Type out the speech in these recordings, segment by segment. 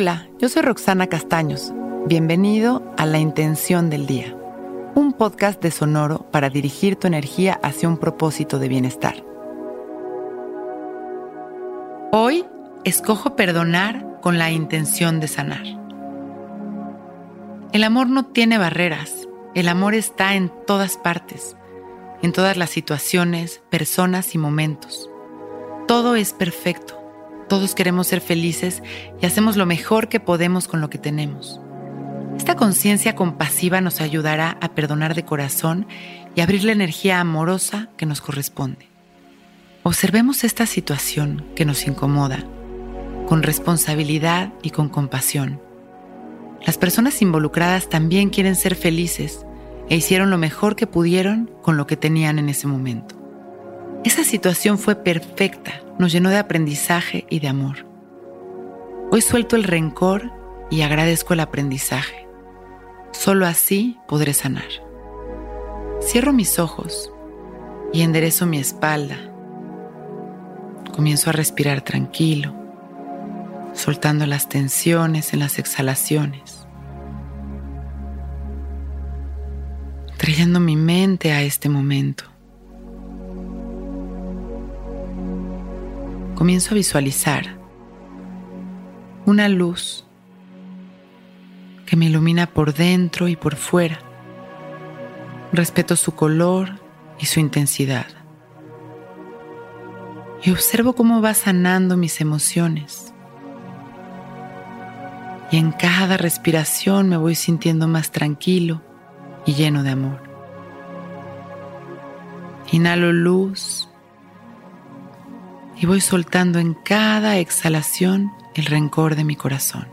Hola, yo soy Roxana Castaños. Bienvenido a La Intención del Día, un podcast de Sonoro para dirigir tu energía hacia un propósito de bienestar. Hoy escojo perdonar con la intención de sanar. El amor no tiene barreras, el amor está en todas partes, en todas las situaciones, personas y momentos. Todo es perfecto todos queremos ser felices y hacemos lo mejor que podemos con lo que tenemos. Esta conciencia compasiva nos ayudará a perdonar de corazón y abrir la energía amorosa que nos corresponde. Observemos esta situación que nos incomoda con responsabilidad y con compasión. Las personas involucradas también quieren ser felices e hicieron lo mejor que pudieron con lo que tenían en ese momento. Esa situación fue perfecta, nos llenó de aprendizaje y de amor. Hoy suelto el rencor y agradezco el aprendizaje. Solo así podré sanar. Cierro mis ojos y enderezo mi espalda. Comienzo a respirar tranquilo, soltando las tensiones en las exhalaciones, trayendo mi mente a este momento. Comienzo a visualizar una luz que me ilumina por dentro y por fuera. Respeto su color y su intensidad. Y observo cómo va sanando mis emociones. Y en cada respiración me voy sintiendo más tranquilo y lleno de amor. Inhalo luz y voy soltando en cada exhalación el rencor de mi corazón.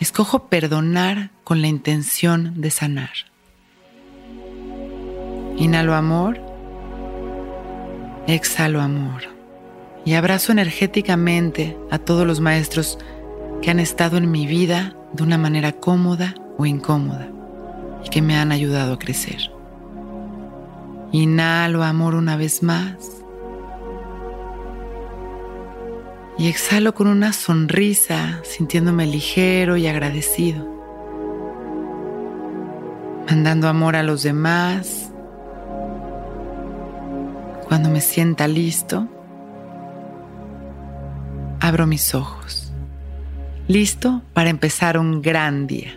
Escojo perdonar con la intención de sanar. Inhalo amor, exhalo amor y abrazo energéticamente a todos los maestros que han estado en mi vida de una manera cómoda o incómoda y que me han ayudado a crecer. Inhalo amor una vez más. Y exhalo con una sonrisa, sintiéndome ligero y agradecido. Mandando amor a los demás. Cuando me sienta listo, abro mis ojos. Listo para empezar un gran día.